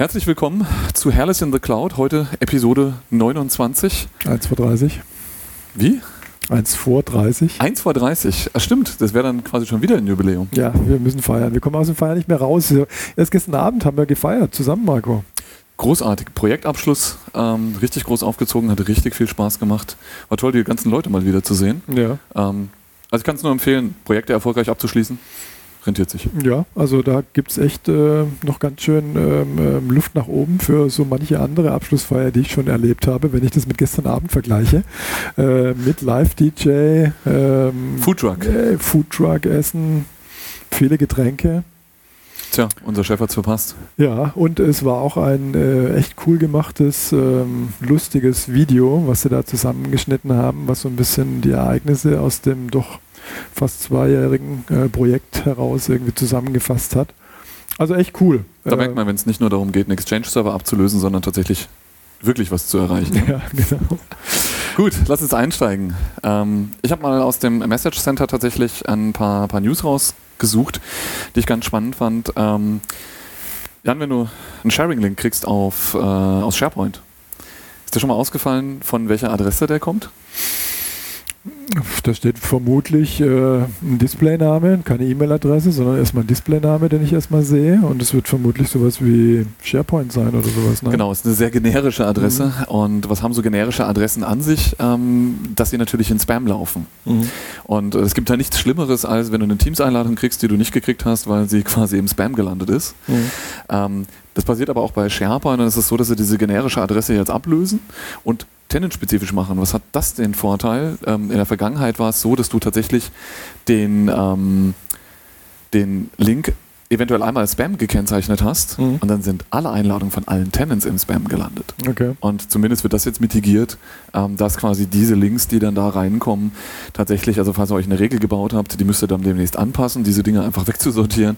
Herzlich willkommen zu Hairless in the Cloud. Heute Episode 29. 1 vor 30. Wie? 1 vor 30. 1 vor 30. Ah, stimmt, das wäre dann quasi schon wieder ein Jubiläum. Ja, wir müssen feiern. Wir kommen aus dem Feiern nicht mehr raus. Erst gestern Abend haben wir gefeiert, zusammen, Marco. Großartig. Projektabschluss, ähm, richtig groß aufgezogen, hat richtig viel Spaß gemacht. War toll, die ganzen Leute mal wieder zu sehen. Ja. Ähm, also ich kann es nur empfehlen, Projekte erfolgreich abzuschließen. Rentiert sich. Ja, also da gibt es echt äh, noch ganz schön ähm, ähm, Luft nach oben für so manche andere Abschlussfeier, die ich schon erlebt habe, wenn ich das mit gestern Abend vergleiche. Äh, mit Live-DJ, ähm, Foodtruck. Äh, Foodtruck essen, viele Getränke. Tja, unser Chef hat es verpasst. Ja, und es war auch ein äh, echt cool gemachtes, ähm, lustiges Video, was sie da zusammengeschnitten haben, was so ein bisschen die Ereignisse aus dem doch fast zweijährigen äh, Projekt heraus irgendwie zusammengefasst hat. Also echt cool. Da äh, merkt man, wenn es nicht nur darum geht, einen Exchange-Server abzulösen, sondern tatsächlich wirklich was zu erreichen. Ja, genau. Gut, lass uns einsteigen. Ähm, ich habe mal aus dem Message Center tatsächlich ein paar, paar News rausgesucht, die ich ganz spannend fand. Ähm, Jan, wenn du einen Sharing-Link kriegst auf, äh, aus SharePoint, ist dir schon mal ausgefallen, von welcher Adresse der kommt? Da steht vermutlich äh, ein Displayname, keine E-Mail-Adresse, sondern erstmal ein Displayname, den ich erstmal sehe. Und es wird vermutlich sowas wie SharePoint sein oder sowas. Ne? Genau, es ist eine sehr generische Adresse. Mhm. Und was haben so generische Adressen an sich? Ähm, dass sie natürlich in Spam laufen. Mhm. Und äh, es gibt da nichts Schlimmeres, als wenn du eine Teams-Einladung kriegst, die du nicht gekriegt hast, weil sie quasi im Spam gelandet ist. Mhm. Ähm, das passiert aber auch bei SharePoint und es ist so, dass sie diese generische Adresse jetzt ablösen und tenant-spezifisch machen. Was hat das den Vorteil? Ähm, in der Vergangenheit war es so, dass du tatsächlich den, ähm, den Link eventuell einmal als Spam gekennzeichnet hast mhm. und dann sind alle Einladungen von allen Tenants im Spam gelandet. Okay. Und zumindest wird das jetzt mitigiert, ähm, dass quasi diese Links, die dann da reinkommen, tatsächlich, also falls ihr euch eine Regel gebaut habt, die müsst ihr dann demnächst anpassen, diese Dinge einfach wegzusortieren.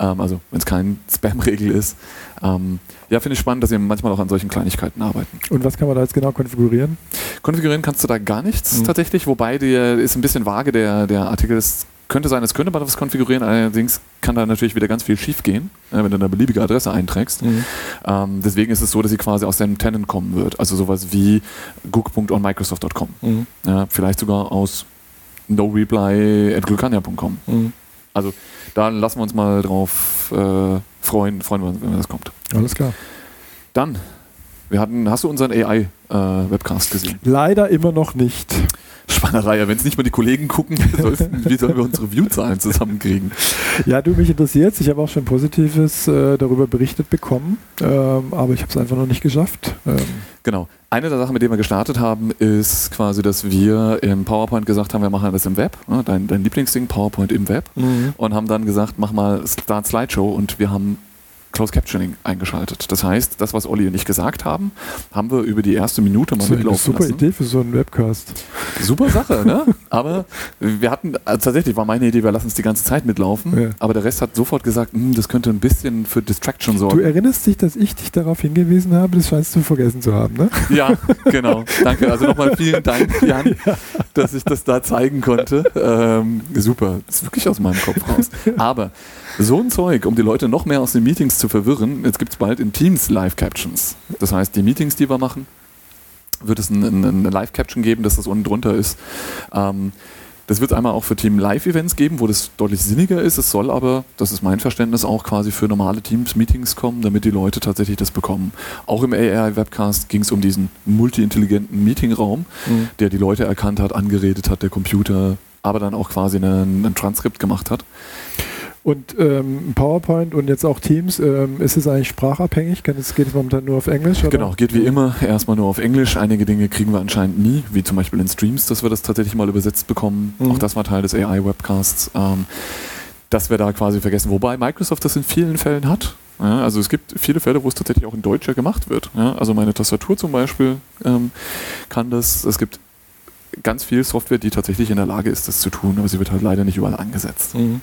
Ähm, also wenn es kein Spam-Regel ist. Ähm, ja, finde ich spannend, dass ihr manchmal auch an solchen Kleinigkeiten arbeiten. Und was kann man da jetzt genau konfigurieren? Konfigurieren kannst du da gar nichts mhm. tatsächlich, wobei dir ist ein bisschen vage, der, der Artikel ist könnte sein, es könnte man was konfigurieren, allerdings kann da natürlich wieder ganz viel schief gehen, äh, wenn du eine beliebige Adresse einträgst. Mhm. Ähm, deswegen ist es so, dass sie quasi aus deinem Tenant kommen wird. Also sowas wie gook.onmicrosoft.com. Mhm. Ja, vielleicht sogar aus noreply.glukania.com. Mhm. Also da lassen wir uns mal drauf äh, freuen, freuen wir uns, wenn das kommt. Alles klar. Dann, wir hatten, hast du unseren AI-Webcast äh, gesehen? Leider immer noch nicht. Spannerei. Wenn es nicht mal die Kollegen gucken, wie sollen wir unsere Viewzahlen zusammenkriegen? Ja, du, mich interessiert Ich habe auch schon Positives äh, darüber berichtet bekommen, ähm, aber ich habe es einfach noch nicht geschafft. Ähm. Genau. Eine der Sachen, mit denen wir gestartet haben, ist quasi, dass wir im PowerPoint gesagt haben, wir machen das im Web, ne? dein, dein Lieblingsding, PowerPoint im Web, mhm. und haben dann gesagt, mach mal Start Slideshow und wir haben Closed Captioning eingeschaltet. Das heißt, das, was Olli und ich gesagt haben, haben wir über die erste Minute mal das mitlaufen super lassen. Super Idee für so einen Webcast. Super Sache, ne? Aber wir hatten, also tatsächlich war meine Idee, wir lassen es die ganze Zeit mitlaufen, ja. aber der Rest hat sofort gesagt, hm, das könnte ein bisschen für Distraction sorgen. Du erinnerst dich, dass ich dich darauf hingewiesen habe, das scheinst du vergessen zu haben, ne? Ja, genau. Danke. Also nochmal vielen Dank, Jan, ja. dass ich das da zeigen konnte. Ähm, super. Das ist wirklich aus meinem Kopf raus. Aber so ein Zeug, um die Leute noch mehr aus den Meetings zu verwirren, jetzt gibt es bald in Teams Live-Captions. Das heißt, die Meetings, die wir machen, wird es ein, ein, Live-Caption geben, dass das unten drunter ist. Ähm, das wird es einmal auch für Team-Live-Events geben, wo das deutlich sinniger ist. Es soll aber, das ist mein Verständnis, auch quasi für normale Teams-Meetings kommen, damit die Leute tatsächlich das bekommen. Auch im AI-Webcast ging es um diesen multi-intelligenten Meetingraum, mhm. der die Leute erkannt hat, angeredet hat, der Computer, aber dann auch quasi ein Transkript gemacht hat. Und ähm, PowerPoint und jetzt auch Teams, ähm, ist es eigentlich sprachabhängig? Geht es momentan nur auf Englisch? Oder? Genau, geht wie immer erstmal nur auf Englisch. Einige Dinge kriegen wir anscheinend nie, wie zum Beispiel in Streams, dass wir das tatsächlich mal übersetzt bekommen. Mhm. Auch das war Teil des AI-Webcasts. Ähm, dass wir da quasi vergessen, wobei Microsoft das in vielen Fällen hat. Ja, also es gibt viele Fälle, wo es tatsächlich auch in Deutscher gemacht wird. Ja, also meine Tastatur zum Beispiel ähm, kann das. Es gibt ganz viel Software, die tatsächlich in der Lage ist, das zu tun, aber sie wird halt leider nicht überall angesetzt. Mhm.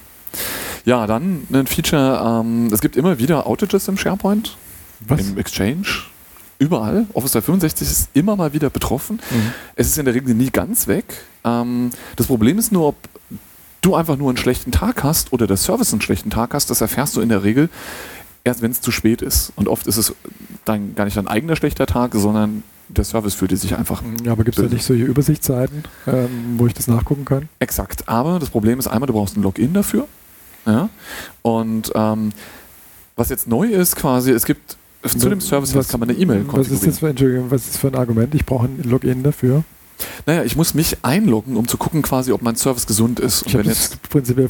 Ja, dann ein Feature, ähm, es gibt immer wieder Outages im SharePoint, Was? im Exchange, überall. Office 365 ist immer mal wieder betroffen. Mhm. Es ist in der Regel nie ganz weg. Ähm, das Problem ist nur, ob du einfach nur einen schlechten Tag hast oder der Service einen schlechten Tag hast, das erfährst du in der Regel erst wenn es zu spät ist. Und oft ist es dann gar nicht dein eigener schlechter Tag, sondern der Service fühlte sich einfach. Ja, aber gibt es da nicht solche Übersichtsseiten, ähm, wo ich das nachgucken kann? Exakt. Aber das Problem ist einmal, du brauchst ein Login dafür. Ja? Und ähm, was jetzt neu ist, quasi, es gibt zu dem Service was, kann man eine E-Mail konfigurieren. Was ist das für, Entschuldigung, was ist das für ein Argument? Ich brauche ein Login dafür. Naja, ich muss mich einloggen, um zu gucken, quasi, ob mein Service gesund ist. Und wenn jetzt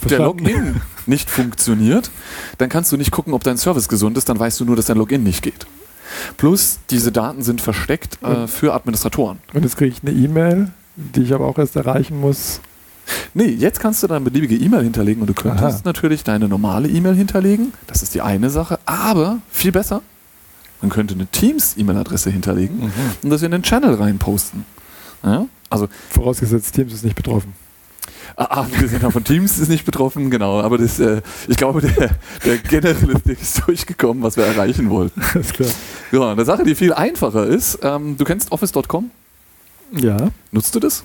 der Login nicht funktioniert, dann kannst du nicht gucken, ob dein Service gesund ist, dann weißt du nur, dass dein Login nicht geht. Plus, diese Daten sind versteckt äh, für Administratoren. Und jetzt kriege ich eine E-Mail, die ich aber auch erst erreichen muss. Nee, jetzt kannst du dann beliebige E-Mail hinterlegen und du könntest Aha. natürlich deine normale E-Mail hinterlegen. Das ist die eine Sache. Aber viel besser, man könnte eine Teams-E-Mail-Adresse hinterlegen mhm. und das in den Channel reinposten. Ja? Also, Vorausgesetzt, Teams ist nicht betroffen. Ah, abgesehen von Teams ist nicht betroffen, genau. Aber das, äh, ich glaube, der, der generelle Ding ist durchgekommen, was wir erreichen wollten. Alles klar. Ja, eine Sache, die viel einfacher ist, ähm, du kennst Office.com? Ja. Nutzt du das?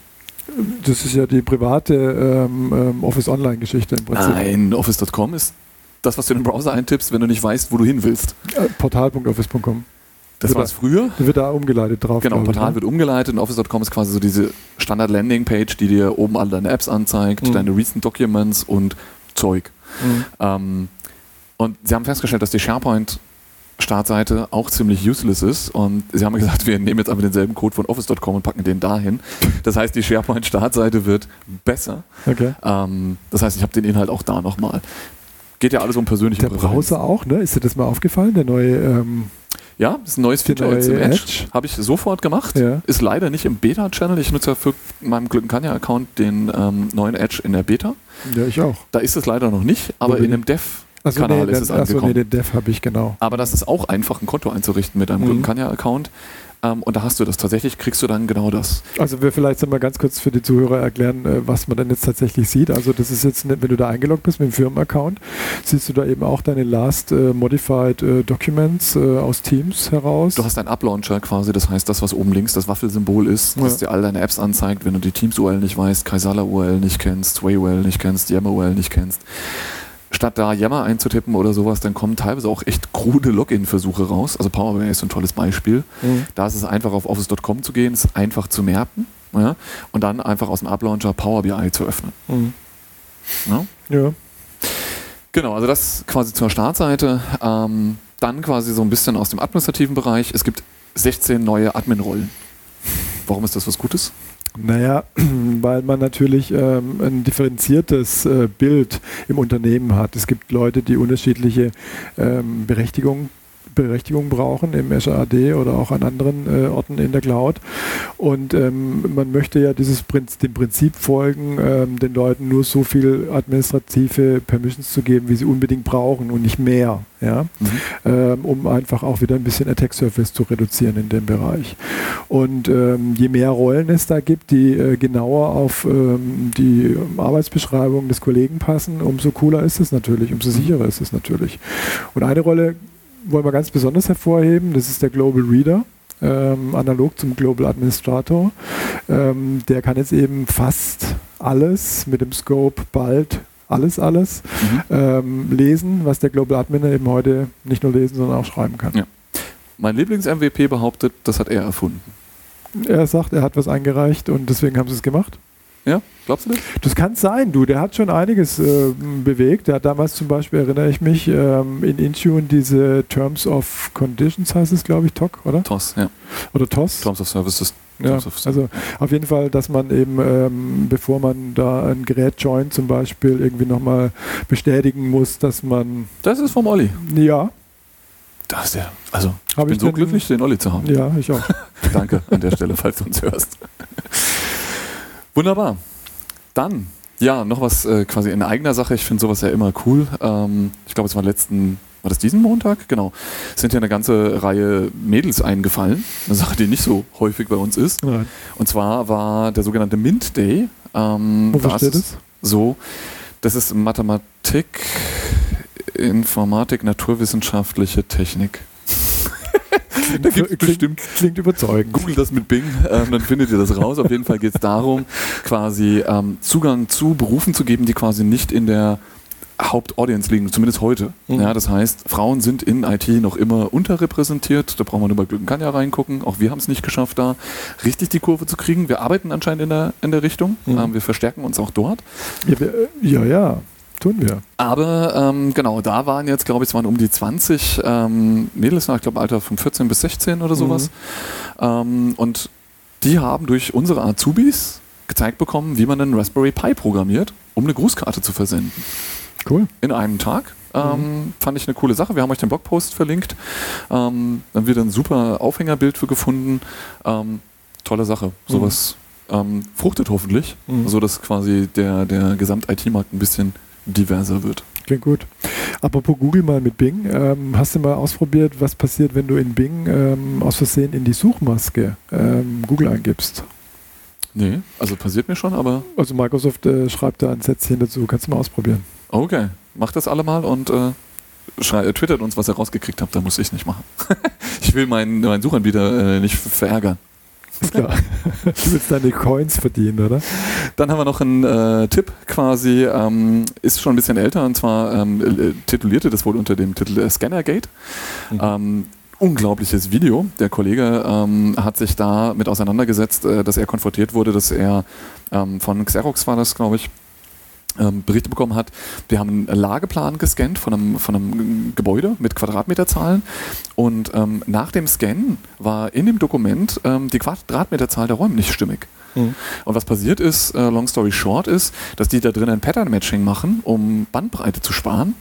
Das ist ja die private ähm, ähm Office Online-Geschichte im Prinzip. Nein, Office.com ist das, was du in den Browser eintippst, wenn du nicht weißt, wo du hin willst. Äh, Portal.office.com. Das war es früher. Wird da umgeleitet drauf. Genau, Portal ich, ne? wird umgeleitet und Office.com ist quasi so diese Standard-Landing-Page, die dir oben alle deine Apps anzeigt, mhm. deine Recent Documents und Zeug. Mhm. Ähm, und sie haben festgestellt, dass die SharePoint Startseite auch ziemlich useless ist und sie haben gesagt, wir nehmen jetzt einfach denselben Code von Office.com und packen den dahin. Das heißt, die SharePoint-Startseite wird besser. Okay. Ähm, das heißt, ich habe den Inhalt auch da nochmal. Geht ja alles um persönliche Der Browser auch, ne? Ist dir das mal aufgefallen? Der neue ähm ja, das ist ein neues Feature jetzt im Edge. Edge. Habe ich sofort gemacht. Ja. Ist leider nicht im Beta-Channel. Ich nutze ja für meinen Glückenkanja-Account den ähm, neuen Edge in der Beta. Ja, ich auch. Da ist es leider noch nicht, aber in dem Dev also Kanal nee, ist es angekommen. Achso, nee, den Dev habe ich genau. Aber das ist auch einfach, ein Konto einzurichten mit einem mhm. Glückenkanja-Account. Ähm, und da hast du das tatsächlich, kriegst du dann genau das. Also wir vielleicht mal ganz kurz für die Zuhörer erklären, äh, was man dann jetzt tatsächlich sieht. Also das ist jetzt, wenn du da eingeloggt bist mit dem Firmenaccount, siehst du da eben auch deine Last äh, Modified äh, Documents äh, aus Teams heraus. Du hast einen Up-Launcher quasi, das heißt das, was oben links das Waffelsymbol ist, ja. das dir all deine Apps anzeigt, wenn du die Teams-URL nicht weißt, Kaisala-URL nicht kennst, Sway-URL nicht kennst, Yammer-URL nicht kennst statt da Yammer einzutippen oder sowas, dann kommen teilweise auch echt krude Login-Versuche raus. Also Power BI ist ein tolles Beispiel. Mhm. Da ist es einfach auf Office.com zu gehen, ist einfach zu merken ja, und dann einfach aus dem App-Launcher Power BI zu öffnen. Mhm. Ja? ja? Genau, also das quasi zur Startseite. Ähm, dann quasi so ein bisschen aus dem administrativen Bereich. Es gibt 16 neue Admin-Rollen. Warum ist das was Gutes? Naja, weil man natürlich ähm, ein differenziertes äh, Bild im Unternehmen hat. Es gibt Leute, die unterschiedliche ähm, Berechtigungen Berechtigung brauchen im Azure AD oder auch an anderen äh, Orten in der Cloud. Und ähm, man möchte ja dieses Prinzip, dem Prinzip folgen, ähm, den Leuten nur so viel administrative Permissions zu geben, wie sie unbedingt brauchen und nicht mehr, ja? Mhm. Ähm, um einfach auch wieder ein bisschen Attack Surface zu reduzieren in dem Bereich. Und ähm, je mehr Rollen es da gibt, die äh, genauer auf ähm, die Arbeitsbeschreibung des Kollegen passen, umso cooler ist es natürlich, umso sicherer ist es natürlich. Und eine Rolle wollen wir ganz besonders hervorheben. Das ist der Global Reader. Ähm, analog zum Global Administrator. Ähm, der kann jetzt eben fast alles mit dem Scope bald alles, alles mhm. ähm, lesen, was der Global Admin eben heute nicht nur lesen, sondern auch schreiben kann. Ja. Mein Lieblings-MVP behauptet, das hat er erfunden. Er sagt, er hat was eingereicht und deswegen haben sie es gemacht. Ja, glaubst du das? Das kann sein, du. Der hat schon einiges äh, bewegt. Der hat damals zum Beispiel, erinnere ich mich, ähm, in Intune diese Terms of Conditions heißt es, glaube ich, TOC, oder? TOS, ja. Oder TOS? Terms of Services. Ja, also auf jeden Fall, dass man eben, ähm, bevor man da ein Gerät joint zum Beispiel, irgendwie nochmal bestätigen muss, dass man... Das ist vom Olli. Ja. Das ist der. Also, ich bin ich so glücklich, den Olli zu haben. Ja, ich auch. Danke an der Stelle, falls du uns hörst. Wunderbar. Dann, ja, noch was äh, quasi in eigener Sache. Ich finde sowas ja immer cool. Ähm, ich glaube, es war letzten, war das diesen Montag? Genau. Es sind ja eine ganze Reihe Mädels eingefallen. Eine Sache, die nicht so häufig bei uns ist. Nein. Und zwar war der sogenannte Mint Day. Ähm, Wofür steht es? So, das ist Mathematik, Informatik, naturwissenschaftliche Technik. Da gibt es bestimmt. Klingt überzeugend. Google das mit Bing, ähm, dann findet ihr das raus. Auf jeden Fall geht es darum, quasi ähm, Zugang zu Berufen zu geben, die quasi nicht in der Hauptaudience liegen, zumindest heute. Mhm. Ja, das heißt, Frauen sind in IT noch immer unterrepräsentiert. Da braucht man nur bei Glück und kann ja reingucken. Auch wir haben es nicht geschafft, da richtig die Kurve zu kriegen. Wir arbeiten anscheinend in der, in der Richtung. Mhm. Ähm, wir verstärken uns auch dort. Ja, wir, äh, ja, ja, tun wir. Aber ähm, genau, da waren jetzt, glaube ich, es waren um die 20 ähm, Mädels, ich glaube, Alter von 14 bis 16 oder sowas. Ähm, und die haben durch unsere Azubis gezeigt bekommen, wie man einen Raspberry Pi programmiert, um eine Grußkarte zu versenden. Cool. In einem Tag. Ähm, Fand ich eine coole Sache. Wir haben euch den Blogpost verlinkt. Ähm, dann wieder ein super Aufhängerbild für gefunden. Ähm, tolle Sache. Sowas ähm, fruchtet hoffentlich, Mhm. sodass quasi der, der Gesamt-IT-Markt ein bisschen diverser wird. Klingt gut. Apropos Google mal mit Bing. Ähm, hast du mal ausprobiert, was passiert, wenn du in Bing ähm, aus Versehen in die Suchmaske ähm, Google eingibst? Nee, also passiert mir schon, aber Also Microsoft äh, schreibt da ein Sätzchen dazu. Kannst du mal ausprobieren. okay. Macht das alle mal und äh, äh, twittert uns, was ihr rausgekriegt habt, da muss ich nicht machen. ich will meinen, meinen Suchanbieter äh, nicht verärgern. Ist klar. du willst deine Coins verdienen, oder? Dann haben wir noch einen äh, Tipp quasi, ähm, ist schon ein bisschen älter und zwar ähm, äh, titulierte das wohl unter dem Titel äh, Scannergate. Mhm. Ähm, unglaubliches Video. Der Kollege ähm, hat sich da mit auseinandergesetzt, äh, dass er konfrontiert wurde, dass er ähm, von Xerox war das, glaube ich, ähm, Berichte bekommen hat. Wir haben einen Lageplan gescannt von einem, von einem Gebäude mit Quadratmeterzahlen und ähm, nach dem Scan war in dem Dokument ähm, die Quadratmeterzahl der Räume nicht stimmig. Mhm. Und was passiert ist, äh, long story short, ist, dass die da drin ein Pattern-Matching machen, um Bandbreite zu sparen.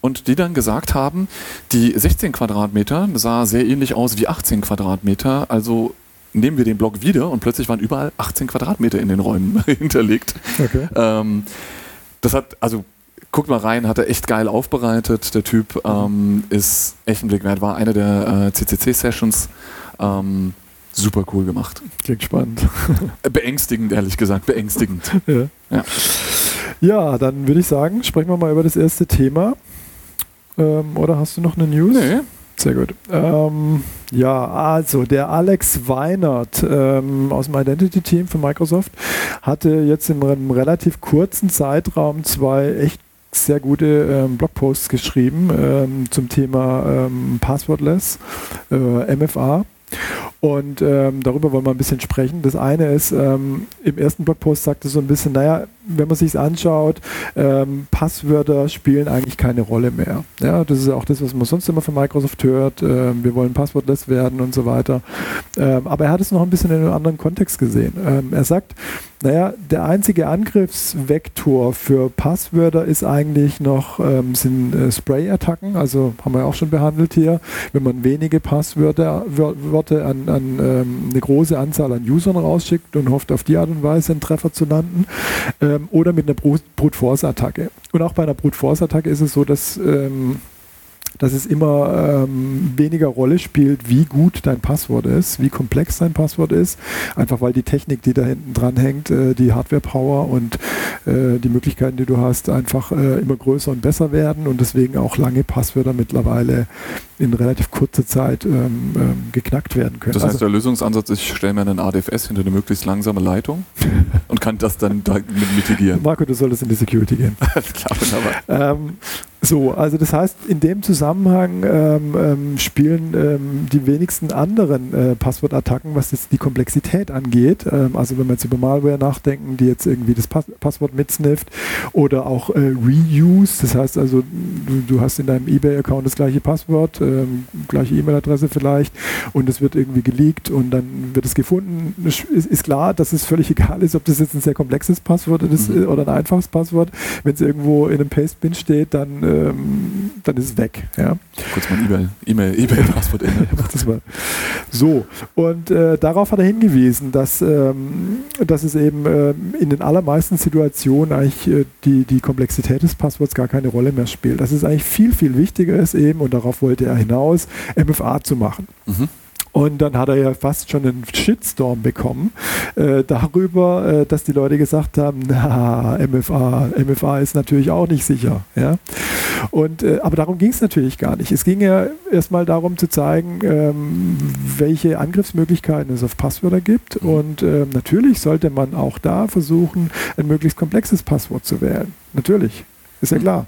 Und die dann gesagt haben, die 16 Quadratmeter sah sehr ähnlich aus wie 18 Quadratmeter, also nehmen wir den Block wieder und plötzlich waren überall 18 Quadratmeter in den Räumen hinterlegt. Okay. Ähm, das hat, also guckt mal rein, hat er echt geil aufbereitet. Der Typ ähm, ist echt ein Blick wert, war eine der äh, CCC-Sessions. Ähm, super cool gemacht. Klingt spannend. Beängstigend, ehrlich gesagt, beängstigend. ja. Ja. ja, dann würde ich sagen, sprechen wir mal über das erste Thema. Ähm, oder hast du noch eine News? Nee, Sehr gut. Ähm, ja, also der Alex Weinert ähm, aus dem Identity-Team von Microsoft hatte jetzt in einem relativ kurzen Zeitraum zwei echt sehr gute ähm, Blogposts geschrieben ähm, zum Thema ähm, Passwordless, äh, MFA. Und ähm, darüber wollen wir ein bisschen sprechen. Das eine ist, ähm, im ersten Blogpost sagte so ein bisschen, naja, wenn man sich anschaut, ähm, Passwörter spielen eigentlich keine Rolle mehr. Ja, das ist auch das, was man sonst immer von Microsoft hört. Ähm, wir wollen passwortless werden und so weiter. Ähm, aber er hat es noch ein bisschen in einem anderen Kontext gesehen. Ähm, er sagt, naja, der einzige Angriffsvektor für Passwörter ist eigentlich noch, ähm, sind äh, Spray-Attacken, also haben wir auch schon behandelt hier, wenn man wenige Passwörter Wör- Wörter an, an ähm, eine große Anzahl an Usern rausschickt und hofft auf die Art und Weise einen Treffer zu landen ähm, oder mit einer Brute Force Attacke. Und auch bei einer Brute Force Attacke ist es so, dass ähm, dass es immer ähm, weniger Rolle spielt, wie gut dein Passwort ist, wie komplex dein Passwort ist, einfach weil die Technik, die da hinten dran hängt, äh, die Hardware-Power und äh, die Möglichkeiten, die du hast, einfach äh, immer größer und besser werden und deswegen auch lange Passwörter mittlerweile in relativ kurzer Zeit ähm, ähm, geknackt werden können. das heißt, Also- der Lösungsansatz ist, ich stelle mir einen ADFS hinter eine möglichst langsame Leitung und kann das dann da mit mitigieren. Marco, du solltest in die Security gehen. Klar, wunderbar. Ähm, so, also das heißt, in dem Zusammenhang ähm, ähm, spielen ähm, die wenigsten anderen äh, Passwortattacken, was jetzt die Komplexität angeht. Also wenn wir jetzt über Malware nachdenken, die jetzt irgendwie das Pass Passwort mitsnifft oder auch äh, Reuse, das heißt also, du, du hast in deinem eBay-Account das gleiche Passwort, ähm, gleiche E-Mail-Adresse vielleicht und es wird irgendwie geleakt und dann wird es gefunden. Es Ist, ist klar, dass es völlig egal ist, ob das jetzt ein sehr komplexes Passwort ist Mhm. äh, oder ein einfaches Passwort. Wenn es irgendwo in einem Pastebin steht, dann, ähm, dann ist es weg. Ja. Kurz mein E-Mail, E-Mail, E-Mail-Passwort ändern. Das mal. So, und äh, darauf hat er hingewiesen, dass, ähm, dass es eben ähm, in den allermeisten Situationen eigentlich äh, die, die Komplexität des Passworts gar keine Rolle mehr spielt. Dass es eigentlich viel, viel wichtiger ist eben, und darauf wollte er hinaus, MFA zu machen. Mhm. Und dann hat er ja fast schon einen Shitstorm bekommen äh, darüber, äh, dass die Leute gesagt haben, na, MFA, MFA ist natürlich auch nicht sicher. Ja? Und, äh, aber darum ging es natürlich gar nicht. Es ging ja erstmal darum zu zeigen, ähm, welche Angriffsmöglichkeiten es auf Passwörter gibt. Mhm. Und ähm, natürlich sollte man auch da versuchen, ein möglichst komplexes Passwort zu wählen. Natürlich. Ist ja klar.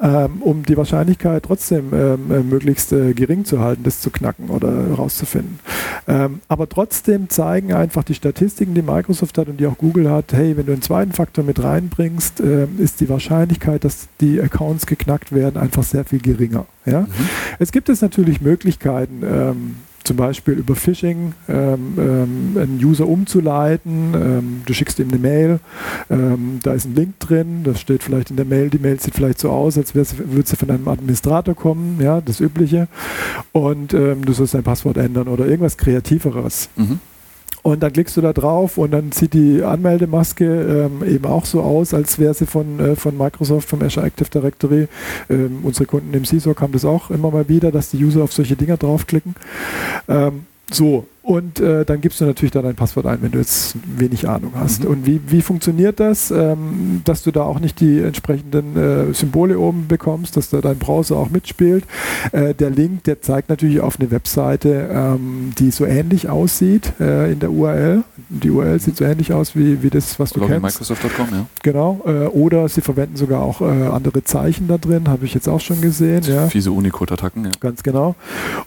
Ähm, um die Wahrscheinlichkeit trotzdem ähm, äh, möglichst äh, gering zu halten, das zu knacken oder herauszufinden. Ähm, aber trotzdem zeigen einfach die Statistiken, die Microsoft hat und die auch Google hat, hey, wenn du einen zweiten Faktor mit reinbringst, äh, ist die Wahrscheinlichkeit, dass die Accounts geknackt werden, einfach sehr viel geringer. Ja? Mhm. Es gibt es natürlich Möglichkeiten, ähm, zum Beispiel über Phishing ähm, ähm, einen User umzuleiten. Ähm, du schickst ihm eine Mail, ähm, da ist ein Link drin, das steht vielleicht in der Mail, die Mail sieht vielleicht so aus, als würde sie von einem Administrator kommen, ja, das Übliche. Und ähm, du sollst dein Passwort ändern oder irgendwas Kreativeres. Mhm. Und dann klickst du da drauf und dann sieht die Anmeldemaske ähm, eben auch so aus, als wäre sie von, äh, von Microsoft, vom Azure Active Directory. Ähm, unsere Kunden im CISOC haben das auch immer mal wieder, dass die User auf solche Dinger draufklicken. Ähm, so, und äh, dann gibst du natürlich da dein Passwort ein, wenn du jetzt wenig Ahnung hast. Mhm. Und wie, wie funktioniert das, ähm, dass du da auch nicht die entsprechenden äh, Symbole oben bekommst, dass da dein Browser auch mitspielt? Äh, der Link, der zeigt natürlich auf eine Webseite, ähm, die so ähnlich aussieht äh, in der URL. Die URL sieht so ähnlich aus wie, wie das, was du Login kennst. Microsoft.com, ja. Genau. Äh, oder sie verwenden sogar auch äh, andere Zeichen da drin, habe ich jetzt auch schon gesehen. Ja. Fiese Unicode-Attacken, ja. Ganz genau.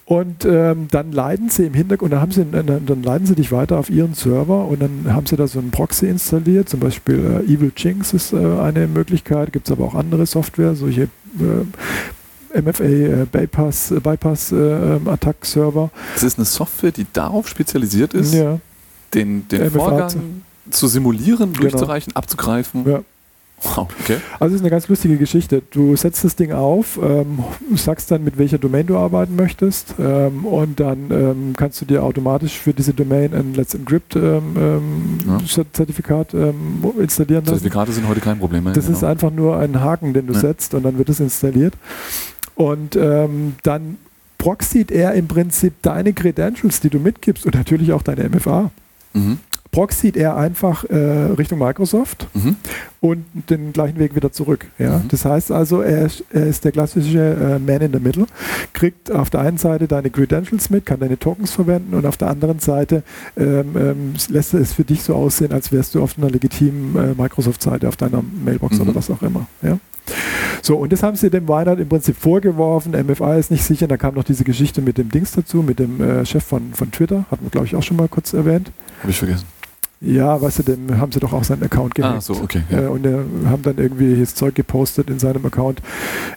Und ähm, dann leiten sie im Hintergrund, da haben sie dann, dann, leiten sie dich weiter auf ihren Server und dann haben sie da so einen Proxy installiert, zum Beispiel äh, Evil Jinx ist äh, eine Möglichkeit, gibt es aber auch andere Software, solche äh, MFA äh, Bypass, äh, Bypass äh, ähm, Attack Server. Das ist eine Software, die darauf spezialisiert ist, ja. den, den Vorgang zu simulieren, genau. durchzureichen, abzugreifen. Ja. Okay. Also es ist eine ganz lustige Geschichte. Du setzt das Ding auf, ähm, sagst dann, mit welcher Domain du arbeiten möchtest ähm, und dann ähm, kannst du dir automatisch für diese Domain ein Let's Encrypt ähm, ähm, ja. Zertifikat ähm, installieren lassen. Zertifikate sind heute kein Problem mehr. Das genau. ist einfach nur ein Haken, den du ja. setzt und dann wird es installiert. Und dann proxied er im Prinzip deine Credentials, die du mitgibst und natürlich auch deine MFA. Mhm proxied er einfach äh, Richtung Microsoft mhm. und den gleichen Weg wieder zurück. Ja? Mhm. Das heißt also, er, er ist der klassische äh, Man in the Middle, kriegt auf der einen Seite deine Credentials mit, kann deine Tokens verwenden und auf der anderen Seite ähm, ähm, lässt er es für dich so aussehen, als wärst du auf einer legitimen äh, Microsoft-Seite, auf deiner Mailbox mhm. oder was auch immer. Ja? So, und das haben sie dem Weinert im Prinzip vorgeworfen. MFA ist nicht sicher. Da kam noch diese Geschichte mit dem Dings dazu, mit dem äh, Chef von, von Twitter. Hatten wir, glaube ich, auch schon mal kurz erwähnt. Habe ich vergessen. Ja, weißt du, dem haben sie doch auch seinen Account gehackt. Ah, so, okay. Ja. Äh, und äh, haben dann irgendwie das Zeug gepostet in seinem Account,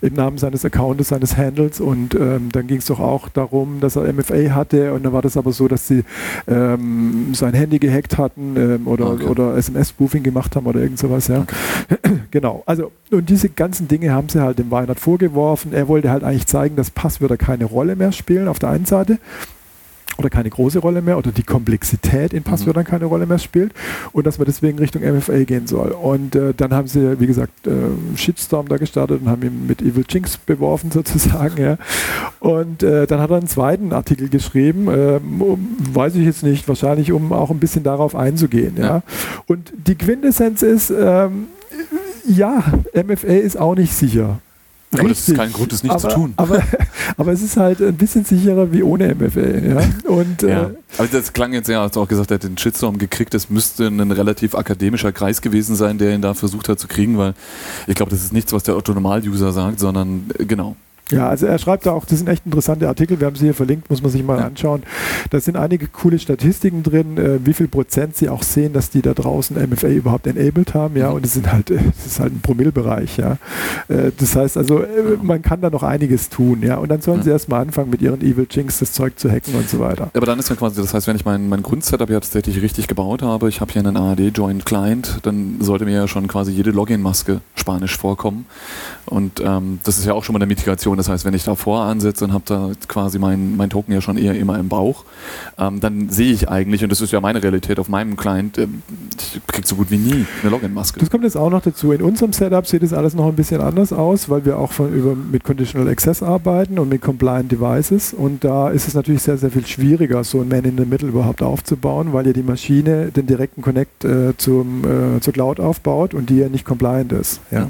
im Namen seines Accounts, seines Handles. Und ähm, dann ging es doch auch darum, dass er MFA hatte. Und dann war das aber so, dass sie ähm, sein Handy gehackt hatten ähm, oder, okay. oder SMS-Spoofing gemacht haben oder irgend sowas. Ja. Okay. genau. Also, und diese ganzen Dinge haben sie halt dem Weinert vorgeworfen. Er wollte halt eigentlich zeigen, dass Passwörter keine Rolle mehr spielen auf der einen Seite oder keine große Rolle mehr oder die Komplexität in Passwörtern mhm. keine Rolle mehr spielt und dass man deswegen Richtung MFA gehen soll. Und äh, dann haben sie, wie gesagt, äh, Shitstorm da gestartet und haben ihn mit Evil Jinx beworfen sozusagen. Ja. Und äh, dann hat er einen zweiten Artikel geschrieben, ähm, um, weiß ich jetzt nicht, wahrscheinlich um auch ein bisschen darauf einzugehen. Ja. ja. Und die Quintessenz ist, ähm, ja, MFA ist auch nicht sicher. Aber Richtig. das ist kein Grund, das nicht aber, zu tun. Aber, aber es ist halt ein bisschen sicherer wie ohne MFA. Ja? Und, ja. Äh, aber das klang jetzt ja, als du auch gesagt, er hat den Shitstorm gekriegt. Das müsste ein relativ akademischer Kreis gewesen sein, der ihn da versucht hat zu kriegen, weil ich glaube, das ist nichts, was der Otto-Normal-User sagt, sondern äh, genau. Ja, also er schreibt da auch, das sind echt interessante Artikel, wir haben sie hier verlinkt, muss man sich mal ja. anschauen. Da sind einige coole Statistiken drin, äh, wie viel Prozent sie auch sehen, dass die da draußen MFA überhaupt enabled haben, ja, mhm. und es sind halt, das ist halt ein Promillbereich, ja. Äh, das heißt also, äh, man kann da noch einiges tun, ja, und dann sollen ja. sie erstmal anfangen, mit ihren Evil Jinx das Zeug zu hacken und so weiter. Aber dann ist ja quasi, das heißt, wenn ich mein, mein Grundsetup ja tatsächlich richtig gebaut habe, ich habe hier einen ARD-Joint Client, dann sollte mir ja schon quasi jede Login-Maske spanisch vorkommen. Und ähm, das ist ja auch schon mal eine Mitigation. Das heißt, wenn ich davor ansetze und habe da quasi mein, mein Token ja schon eher immer im Bauch, ähm, dann sehe ich eigentlich, und das ist ja meine Realität auf meinem Client, äh, ich kriege so gut wie nie eine Login-Maske. Das kommt jetzt auch noch dazu. In unserem Setup sieht es alles noch ein bisschen anders aus, weil wir auch von, über, mit Conditional Access arbeiten und mit Compliant Devices. Und da ist es natürlich sehr, sehr viel schwieriger, so ein Man in the Middle überhaupt aufzubauen, weil ja die Maschine den direkten Connect äh, zum, äh, zur Cloud aufbaut und die ja nicht compliant ist. Ja.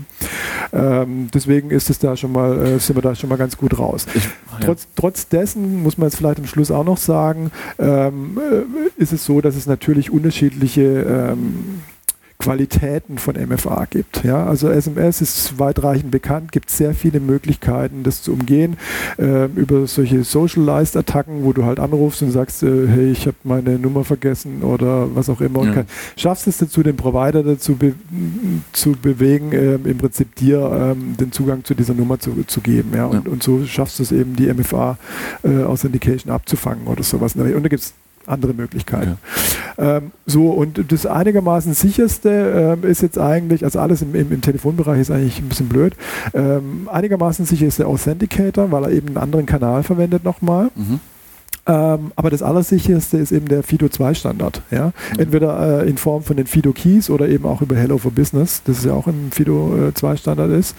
ja. Ähm, deswegen ist es da schon mal, äh, sind wir da schon mal ganz gut raus. Ich, ja. trotz, trotz dessen muss man jetzt vielleicht am Schluss auch noch sagen, ähm, äh, ist es so, dass es natürlich unterschiedliche ähm, Qualitäten von MFA gibt. Ja? Also SMS ist weitreichend bekannt, gibt sehr viele Möglichkeiten, das zu umgehen äh, über solche Socialized-Attacken, wo du halt anrufst und sagst, äh, hey, ich habe meine Nummer vergessen oder was auch immer. Ja. Kann, schaffst es dazu, den Provider dazu be zu bewegen, äh, im Prinzip dir ähm, den Zugang zu dieser Nummer zu, zu geben. Ja? Und, ja. und so schaffst du es eben, die MFA äh, Authentication abzufangen oder sowas. Und da gibt es andere Möglichkeiten. Ja. Ähm, so, und das einigermaßen sicherste ähm, ist jetzt eigentlich, also alles im, im, im, Telefonbereich ist eigentlich ein bisschen blöd. Ähm, einigermaßen sicher ist der Authenticator, weil er eben einen anderen Kanal verwendet nochmal. Mhm. Ähm, aber das Allersicherste ist eben der FIDO2-Standard. Ja? Mhm. Entweder äh, in Form von den FIDO-Keys oder eben auch über Hello for Business, das ist ja auch ein FIDO2-Standard ist,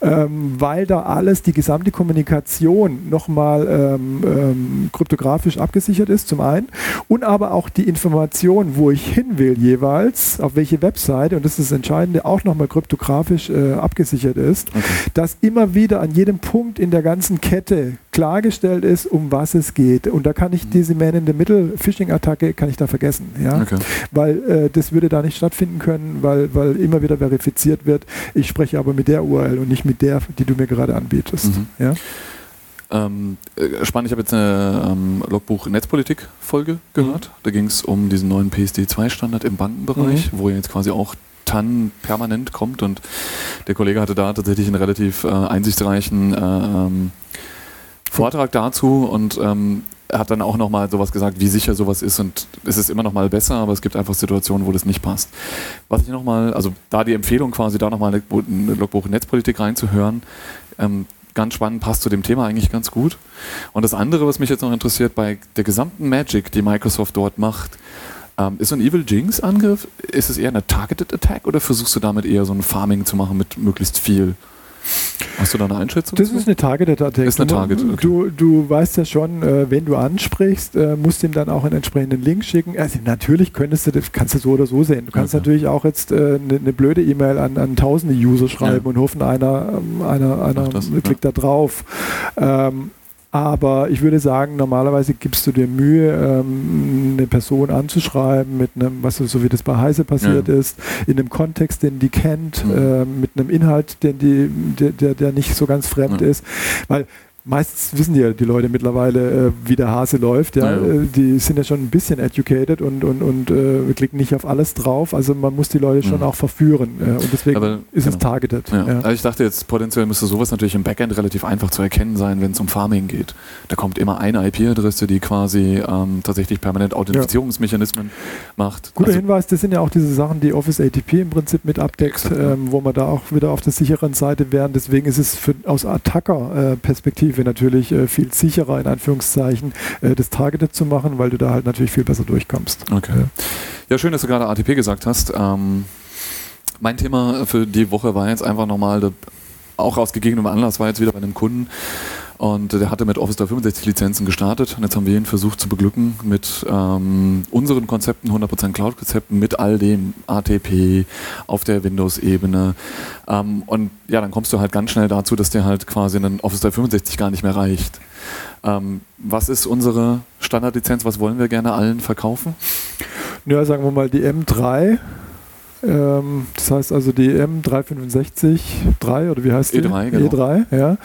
ähm, weil da alles, die gesamte Kommunikation nochmal ähm, ähm, kryptografisch abgesichert ist, zum einen, und aber auch die Information, wo ich hin will jeweils, auf welche Webseite, und das ist das Entscheidende, auch nochmal kryptografisch äh, abgesichert ist, okay. dass immer wieder an jedem Punkt in der ganzen Kette klargestellt ist, um was es geht. Und da kann ich mhm. diese Man-in-the-Middle-Phishing-Attacke kann ich da vergessen, ja, okay. weil äh, das würde da nicht stattfinden können, weil, weil immer wieder verifiziert wird. Ich spreche aber mit der URL und nicht mit der, die du mir gerade anbietest. Mhm. Ja. Ähm, äh, spannend, ich habe jetzt eine ähm, Logbuch-Netzpolitik-Folge gehört. Mhm. Da ging es um diesen neuen PSD2-Standard im Bankenbereich, mhm. wo jetzt quasi auch TAN permanent kommt und der Kollege hatte da tatsächlich einen relativ äh, einsichtsreichen äh, ähm, Vortrag dazu und ähm, hat dann auch nochmal sowas gesagt, wie sicher sowas ist und es ist immer nochmal besser, aber es gibt einfach Situationen, wo das nicht passt. Was ich nochmal, also da die Empfehlung quasi da nochmal ein Logbuch Netzpolitik reinzuhören, ähm, ganz spannend, passt zu dem Thema eigentlich ganz gut. Und das andere, was mich jetzt noch interessiert, bei der gesamten Magic, die Microsoft dort macht, ähm, ist so ein Evil Jinx Angriff, ist es eher eine Targeted Attack oder versuchst du damit eher so ein Farming zu machen mit möglichst viel? Hast du da eine Einschätzung? Das ist eine Targeted Attack. Ist eine Target. Okay. Du, du weißt ja schon, äh, wen du ansprichst, äh, musst ihm dann auch einen entsprechenden Link schicken. Also natürlich könntest du das kannst du so oder so sehen. Du kannst okay. natürlich auch jetzt äh, eine, eine, blöde E-Mail an, an tausende User schreiben ja. und hoffen, einer, ähm, einer, einer das, klickt ja. da drauf. Ähm, aber ich würde sagen, normalerweise gibst du dir Mühe, ähm, eine Person anzuschreiben mit einem, was so wie das bei Heise passiert ja. ist, in einem Kontext, den die kennt, mhm. äh, mit einem Inhalt, den die, der, der, der nicht so ganz fremd ja. ist. Weil meistens wissen ja die Leute mittlerweile, äh, wie der Hase läuft. Ja? ja. Äh, die sind ja schon ein bisschen educated und, und, und äh, klicken nicht auf alles drauf. Also man muss die Leute schon mhm. auch verführen. Äh, und deswegen Aber, ist genau. es targeted. Ja. Ja. Also ich dachte jetzt, potenziell müsste sowas natürlich im Backend relativ einfach zu erkennen sein, wenn es um Farming geht. Da kommt immer eine IP-Adresse, die quasi ähm, tatsächlich permanent Authentifizierungsmechanismen macht. Guter also, Hinweis, das sind ja auch diese Sachen, die Office ATP im Prinzip mit abdeckt, ähm, wo man da auch wieder auf der sicheren Seite wären. Deswegen ist es für, aus Attacker-Perspektive Perspektive natürlich äh, viel sicherer, in Anführungszeichen, äh, das Targeted zu machen, weil du da halt natürlich viel besser durchkommst. Okay. Ja, schön, dass du gerade ATP gesagt hast. Ähm, mein Thema für die Woche war jetzt einfach nochmal, auch aus gegebenem Anlass, war jetzt wieder bei einem Kunden, und der hatte mit Office 365 Lizenzen gestartet. Und jetzt haben wir ihn versucht zu beglücken mit ähm, unseren Konzepten, 100% Cloud-Konzepten, mit all dem ATP auf der Windows-Ebene. Ähm, und ja, dann kommst du halt ganz schnell dazu, dass dir halt quasi ein Office 365 gar nicht mehr reicht. Ähm, was ist unsere Standardlizenz? Was wollen wir gerne allen verkaufen? Ja, sagen wir mal die M3 ähm, das heißt also die M365 3 oder wie heißt die? E3, genau. E3, ja.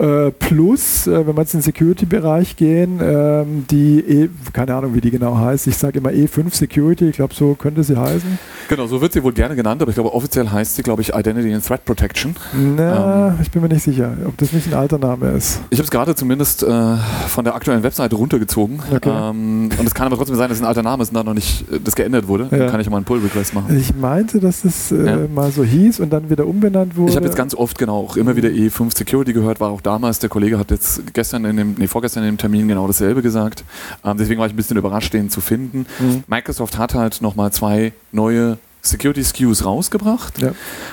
Äh, plus, äh, wenn wir jetzt in den Security-Bereich gehen, ähm, die E, keine Ahnung, wie die genau heißt. Ich sage immer E5 Security, ich glaube, so könnte sie heißen. Genau, so wird sie wohl gerne genannt, aber ich glaube, offiziell heißt sie, glaube ich, Identity and Threat Protection. Na, ähm, ich bin mir nicht sicher, ob das nicht ein alter Name ist. Ich habe es gerade zumindest äh, von der aktuellen Webseite runtergezogen. Okay. Ähm, und es kann aber trotzdem sein, dass es ein alter Name ist und da noch nicht äh, das geändert wurde. Ja. Dann kann ich mal einen Pull-Request machen. Ich meinte, dass es äh, ja. mal so hieß und dann wieder umbenannt wurde. Ich habe jetzt ganz oft genau auch immer wieder E5 Security gehört, war auch damals, der Kollege hat jetzt gestern in dem, nee, vorgestern in dem Termin genau dasselbe gesagt. Ähm, deswegen war ich ein bisschen überrascht, den zu finden. Mhm. Microsoft hat halt nochmal zwei neue Security SKUs rausgebracht. Ja.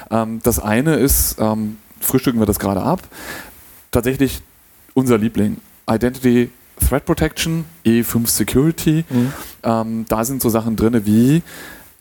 Ähm, das eine ist, ähm, frühstücken wir das gerade ab, tatsächlich unser Liebling. Identity Threat Protection, E5 Security. Mhm. Ähm, da sind so Sachen drin wie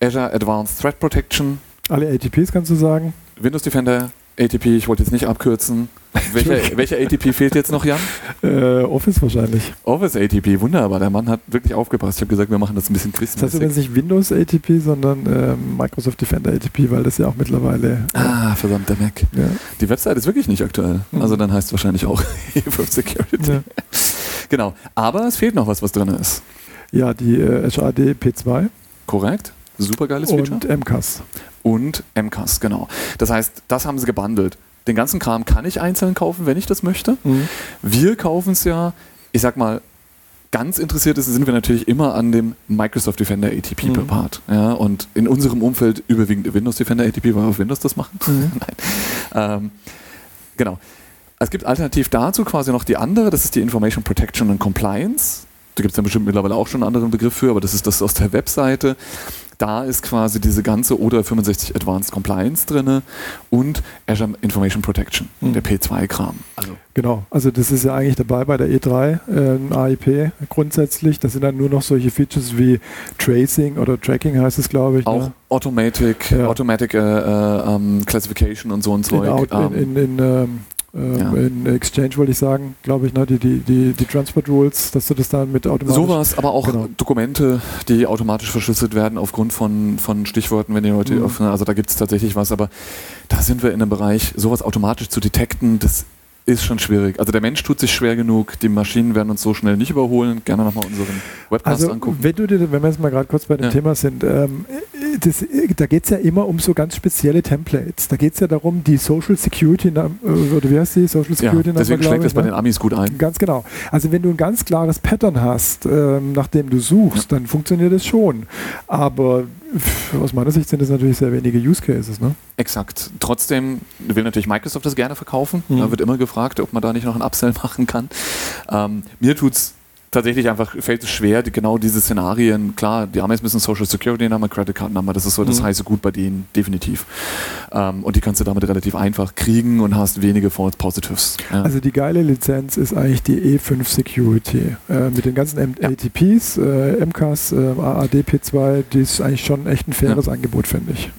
Azure Advanced Threat Protection. Alle ATPs kannst du sagen? Windows Defender, ATP, ich wollte jetzt nicht abkürzen. Welcher, welcher ATP fehlt jetzt noch, Jan? Äh, Office wahrscheinlich. Office ATP, wunderbar. Der Mann hat wirklich aufgepasst. Ich habe gesagt, wir machen das ein bisschen Das heißt übrigens nicht Windows ATP, sondern ähm, Microsoft Defender ATP, weil das ja auch mittlerweile. Ah, verdammt, der Mac. Ja. Die Website ist wirklich nicht aktuell. Mhm. Also dann heißt es wahrscheinlich auch E5 Security. Ja. Genau. Aber es fehlt noch was, was drin ist. Ja, die äh, HAD P2 Korrekt? Supergeiles Feature. und MCAS. und MCAS, genau. Das heißt, das haben sie gebundelt. Den ganzen Kram kann ich einzeln kaufen, wenn ich das möchte. Wir kaufen es ja, ich sag mal, ganz interessiert ist, sind wir natürlich immer an dem Microsoft Defender ATP Mhm. Part. Ja, und in unserem Umfeld überwiegend Windows Defender ATP, weil wir auf Windows das machen. Mhm. Nein. Ähm, genau. Es gibt alternativ dazu quasi noch die andere, das ist die Information Protection and Compliance. Da gibt es ja bestimmt mittlerweile auch schon einen anderen Begriff für, aber das ist das aus der Webseite. Da ist quasi diese ganze ODA 65 Advanced Compliance drin und Azure Information Protection, Mhm. der P2-Kram. Also Genau, also das ist ja eigentlich dabei bei der E3, ähm, AIP grundsätzlich. Das sind dann nur noch solche Features wie Tracing oder Tracking heißt es, glaube ich. auch ne? Automatic, Ja. Automatic äh, äh, ähm, Classification und so ein in, Zeug. Out, ähm, in, in, in, ähm, ähm, Ja. in Exchange wollte ich sagen, glaube ich, ne? die, die, die, die Transport Rules, dass du das dann mit automatisch... Sowas, aber auch Genau. Dokumente, die automatisch verschlüsselt werden aufgrund von, von Stichworten, wenn die Leute Mhm. öffnen. Also da gibt es tatsächlich was, aber da sind wir in einem Bereich, sowas automatisch zu detekten, das ist schon schwierig. Also der Mensch tut sich schwer genug, die Maschinen werden uns so schnell nicht überholen. Gerne nochmal unseren Webcast Also, angucken. wenn, du dir, wenn wir jetzt mal gerade kurz bei dem Ja. Thema sind, ähm, das, da geht es ja immer um so ganz spezielle Templates. Da geht es ja darum, die Social Security, äh, oder wie heißt die? Social Ja, Security Number, deswegen schlägt das ich, bei ne? den Amis gut ein. Ganz genau. Also wenn du ein ganz klares Pattern hast, ähm, nach dem du suchst, dann funktioniert das schon. Aber aus meiner Sicht sind das natürlich sehr wenige Use Cases. Ne? Exakt. Trotzdem will natürlich Microsoft das gerne verkaufen. Mhm. Da wird immer gefragt, ob man da nicht noch einen Upsell machen kann. Ähm, mir tut es tatsächlich einfach, fällt es schwer, die, genau diese Szenarien, klar, die Amis müssen Social Security Nummer, Credit Card Nummer, das ist so das Mhm. heiße Gut bei denen, definitiv. Ähm, und die kannst du damit relativ einfach kriegen und hast wenige False Positives. Ja. Also die geile Lizenz ist eigentlich die E5 Security. Äh, mit den ganzen M Ja. ATPs, äh, MCAS, äh, AADP2, die ist eigentlich schon echt ein faires Angebot, finde ich.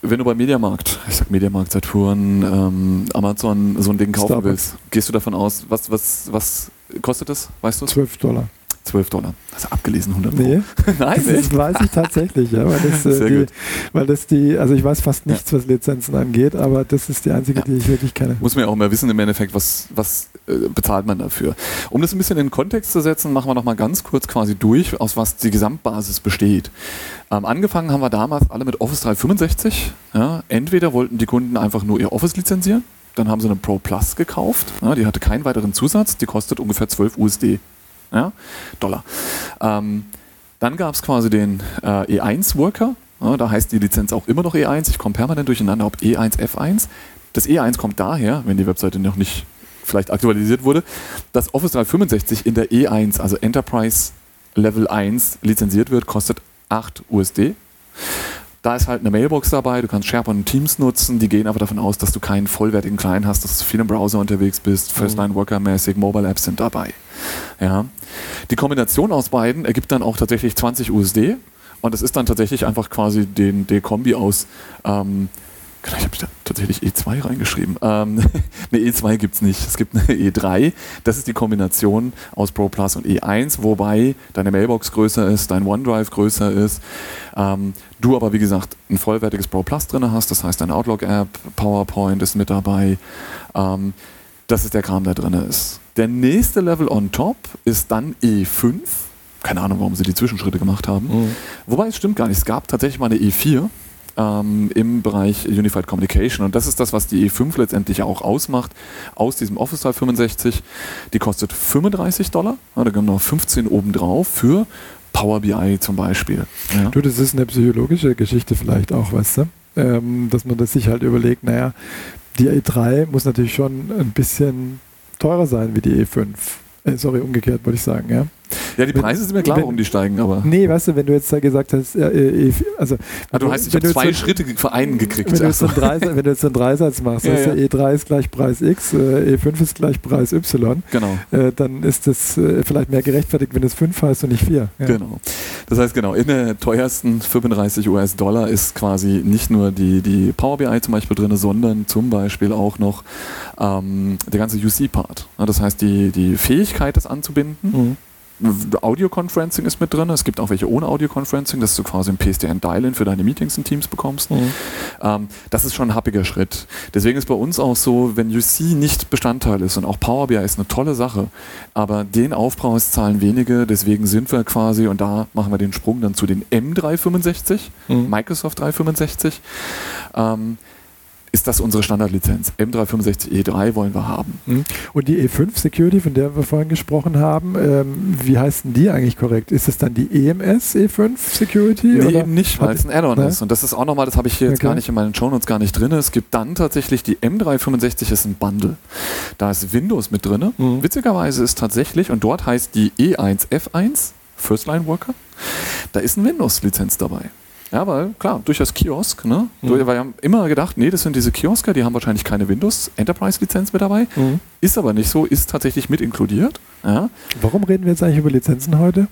Wenn du bei Mediamarkt, ich sag Mediamarkt, Saturn, ähm, Amazon so ein Ding kaufen Starbucks. willst, gehst du davon aus, was, was, was kostet das? Weißt du? 12 Dollar. 12 Dollar. Hast du abgelesen, 100 Euro? Nee, Nein, das, das weiß ich tatsächlich, ja, weil das, äh, Sehr die, gut. weil das die, also ich weiß fast nichts, was Lizenzen angeht, aber das ist die einzige, Ja. die ich wirklich kenne. Muss man ja auch mal wissen im Endeffekt, was, was äh, bezahlt man dafür. Um das ein bisschen in den Kontext zu setzen, machen wir noch mal ganz kurz quasi durch, aus was die Gesamtbasis besteht. Ähm, angefangen haben wir damals alle mit Office 365. Ja. Entweder wollten die Kunden einfach nur ihr Office lizenzieren, dann haben sie eine Pro Plus gekauft. Ja, die hatte keinen weiteren Zusatz, die kostet ungefähr 12 USD. Ja, Dollar. Ähm, dann gab es quasi den äh, E1-Worker. Ja, da heißt die Lizenz auch immer noch E1. Ich komme permanent durcheinander, ob E1, F1. Das E1 kommt daher, wenn die Webseite noch nicht vielleicht aktualisiert wurde, dass Office 365 in der E1, also Enterprise Level 1, lizenziert wird, kostet 8 USD. Da ist halt eine Mailbox dabei, du kannst SharePoint und Teams nutzen, die gehen aber davon aus, dass du keinen vollwertigen Client hast, dass du viel im Browser unterwegs bist, First-Line-Worker-mäßig, Mobile-Apps sind dabei. Ja. Die Kombination aus beiden ergibt dann auch tatsächlich 20 USD und es ist dann tatsächlich einfach quasi den, der Kombi aus ähm, Vielleicht habe ich da tatsächlich E2 reingeschrieben. Ähm, eine E2 gibt es nicht. Es gibt eine E3. Das ist die Kombination aus Pro Plus und E1, wobei deine Mailbox größer ist, dein OneDrive größer ist. Ähm, du aber, wie gesagt, ein vollwertiges Pro Plus drin hast. Das heißt, deine Outlook-App, PowerPoint ist mit dabei. Ähm, das ist der Kram, der drin ist. Der nächste Level on top ist dann E5. Keine Ahnung, warum sie die Zwischenschritte gemacht haben. Wobei es stimmt gar nicht. Es gab tatsächlich mal eine E4 ähm, im Bereich Unified Communication. Und das ist das, was die E5 letztendlich auch ausmacht aus diesem Office 365. Die kostet 35 Dollar. Ja, da kommen noch 15 obendrauf für Power BI zum Beispiel. Ja. Du, das ist eine psychologische Geschichte vielleicht auch, weißt du? Ähm, dass man das sich halt überlegt, naja, die E3 muss natürlich schon ein bisschen teurer sein wie die E5. Äh, sorry, umgekehrt wollte ich sagen, ja. Ja, die Preise sind mir klar, wenn- warum die steigen, aber Nee, weißt du, wenn du jetzt da gesagt hast, äh, äh, E4 also ah, du heißt, ich habe zwei Schritte für einen gekriegt. Wenn du, jetzt einen. Dreisatz, wenn du jetzt einen Dreisatz machst, Ja, ja. E3 ist gleich Preis X, äh, E5 ist gleich Preis Y, Genau. äh, dann ist das vielleicht mehr gerechtfertigt, wenn es 5 heißt und nicht 4. Ja. Genau. Das heißt genau, in der teuersten 35 US-Dollar ist quasi nicht nur die, die Power BI zum Beispiel drin, sondern zum Beispiel auch noch ähm, der ganze UC-Part. Das heißt, die, die Fähigkeit, das anzubinden. Mhm. Audio-Conferencing ist mit drin. Es gibt auch welche ohne Audio-Conferencing, dass du quasi ein PSTN-Dial-In für deine Meetings und Teams bekommst. Mhm. Ähm, das ist schon ein happiger Schritt. Deswegen ist bei uns auch so, wenn UC nicht Bestandteil ist und auch Power BI ist eine tolle Sache, aber den Aufpreis zahlen wenige, deswegen sind wir quasi, und da machen wir den Sprung dann zu den M365, mhm. Microsoft 365. Ähm, ist das unsere Standardlizenz. M365E3 wollen wir haben. Mhm. Und die E5 Security, von der wir vorhin gesprochen haben, ähm, wie heißt denn die eigentlich korrekt? Ist es dann die EMS E5 Security? Nee, oder? eben nicht, weil es ein Add-on ist. Und das ist auch nochmal, das habe ich hier jetzt okay. gar nicht in meinen Shownotes gar nicht drin. Es gibt dann tatsächlich die M365 ist ein Bundle. Da ist Windows mit drin. Mhm. Witzigerweise ist tatsächlich, und dort heißt die E1F1, First Line Worker, da ist ein Windows-Lizenz dabei. Ja, weil klar, durch das Kiosk, ne? Mhm. Wir haben immer gedacht, nee, das sind diese Kiosker, die haben wahrscheinlich keine Windows Enterprise Lizenz mit dabei. Mhm. Ist aber nicht so, ist tatsächlich mit inkludiert. Ja. Warum reden wir jetzt eigentlich über Lizenzen heute?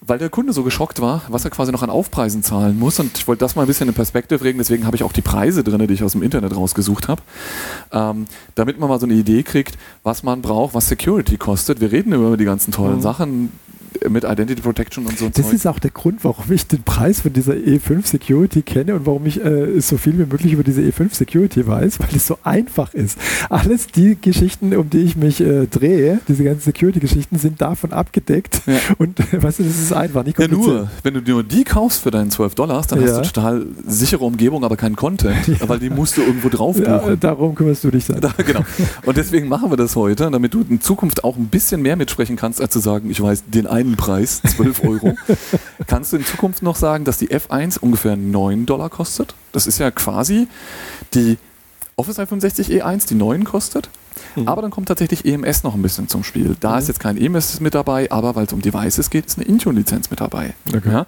Weil der Kunde so geschockt war, was er quasi noch an Aufpreisen zahlen muss. Und ich wollte das mal ein bisschen in Perspektive regen, deswegen habe ich auch die Preise drin, die ich aus dem Internet rausgesucht habe. Ähm, damit man mal so eine Idee kriegt, was man braucht, was Security kostet. Wir reden über die ganzen tollen mhm. Sachen mit Identity Protection und so. Das Zeug. ist auch der Grund, warum ich den Preis von dieser E5 Security kenne und warum ich äh, so viel wie möglich über diese E5 Security weiß, weil es so einfach ist. Alles die Geschichten, um die ich mich äh, drehe, diese ganzen Security-Geschichten, sind davon abgedeckt. Ja. Und äh, weißt du, das ist einfach, nicht Ja, nur, wenn du nur die kaufst für deinen 12 Dollars, dann ja. hast du total sichere Umgebung, aber keinen Content, ja. weil die musst du irgendwo drauf buchen. Darum kümmerst du dich dann. Da, genau. Und deswegen machen wir das heute, damit du in Zukunft auch ein bisschen mehr mitsprechen kannst, als zu sagen, ich weiß den einen Preis, 12 Euro. Kannst du in Zukunft noch sagen, dass die F1 ungefähr 9 Dollar kostet? Das ist ja quasi die Office 365 E1, die 9 kostet. Mhm. Aber dann kommt tatsächlich EMS noch ein bisschen zum Spiel. Da mhm. ist jetzt kein EMS mit dabei, aber weil es um Devices geht, ist eine Intune-Lizenz mit dabei. Okay. Ja?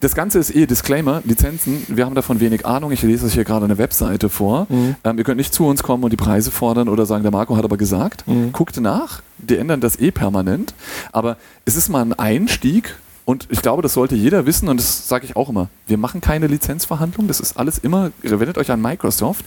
Das Ganze ist eh Disclaimer, Lizenzen, wir haben davon wenig Ahnung. Ich lese euch hier gerade eine Webseite vor. Mhm. Ähm, ihr könnt nicht zu uns kommen und die Preise fordern oder sagen, der Marco hat aber gesagt. Mhm. Guckt nach, die ändern das eh permanent. Aber es ist mal ein Einstieg und ich glaube, das sollte jeder wissen und das sage ich auch immer. Wir machen keine Lizenzverhandlung, das ist alles immer, ihr wendet euch an Microsoft.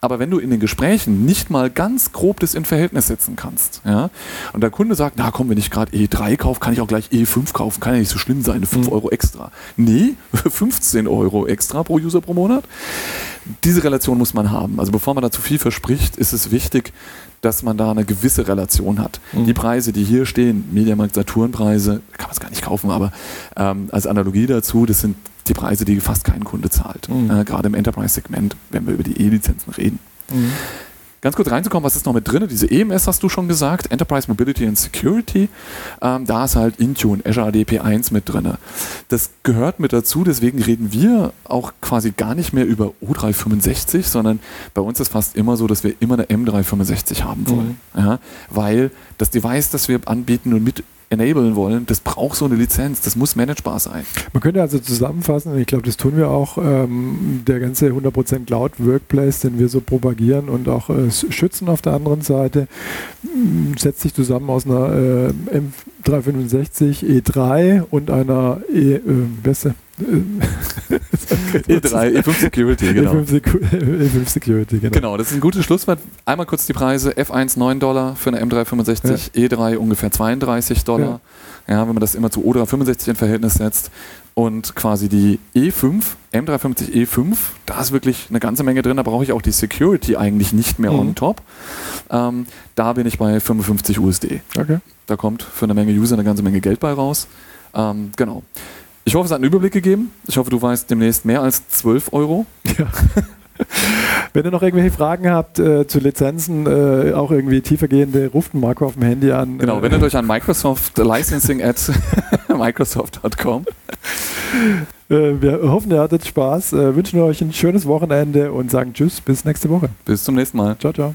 Aber wenn du in den Gesprächen nicht mal ganz grob das in Verhältnis setzen kannst, ja, und der Kunde sagt, na komm, wenn ich gerade E3 kaufe, kann ich auch gleich E5 kaufen, kann ja nicht so schlimm sein, 5 mhm. Euro extra. Nee, 15 Euro extra pro User pro Monat. Diese Relation muss man haben. Also bevor man da zu viel verspricht, ist es wichtig, dass man da eine gewisse Relation hat. Mhm. Die Preise, die hier stehen, Mediamarkt Saturnpreise, kann man es gar nicht kaufen, aber ähm, als Analogie dazu, das sind die Preise, die fast kein Kunde zahlt. Mhm. Äh, Gerade im Enterprise-Segment, wenn wir über die E-Lizenzen reden. Mhm. Ganz kurz reinzukommen, was ist noch mit drin? Diese EMS hast du schon gesagt, Enterprise Mobility and Security. Ähm, da ist halt Intune, Azure AD 1 mit drin. Das gehört mit dazu, deswegen reden wir auch quasi gar nicht mehr über O365, sondern bei uns ist fast immer so, dass wir immer eine M365 haben wollen. Mhm. Ja, weil das Device, das wir anbieten und mit enablen wollen, das braucht so eine Lizenz, das muss managebar sein. Man könnte also zusammenfassen, ich glaube, das tun wir auch, ähm, der ganze 100% Cloud Workplace, den wir so propagieren und auch äh, schützen auf der anderen Seite, setzt sich zusammen aus einer äh, M365 E3 und einer E, äh, beste, E3, E5 Security, genau. E5, E5 Security, genau. Genau, das ist ein gutes Schlusswort. Einmal kurz die Preise. F1 9 Dollar für eine M365, ja. E3 ungefähr 32 Dollar. Ja. Ja. wenn man das immer zu O365 in Verhältnis setzt. Und quasi die E5, M350 E5, da ist wirklich eine ganze Menge drin. Da brauche ich auch die Security eigentlich nicht mehr mhm. on top. Ähm, da bin ich bei 55 USD. Okay. Da kommt für eine Menge User eine ganze Menge Geld bei raus. Ähm, genau. Ich hoffe, es hat einen Überblick gegeben. Ich hoffe, du weißt demnächst mehr als 12 Euro. Ja. Wenn ihr noch irgendwelche Fragen habt äh, zu Lizenzen, äh, auch irgendwie tiefergehende, ruft Marco auf dem Handy an. Genau, äh, wendet euch an Microsoft Licensing at Microsoft.com. Äh, wir hoffen, ihr hattet Spaß, äh, wünschen euch ein schönes Wochenende und sagen Tschüss, bis nächste Woche. Bis zum nächsten Mal. Ciao, ciao.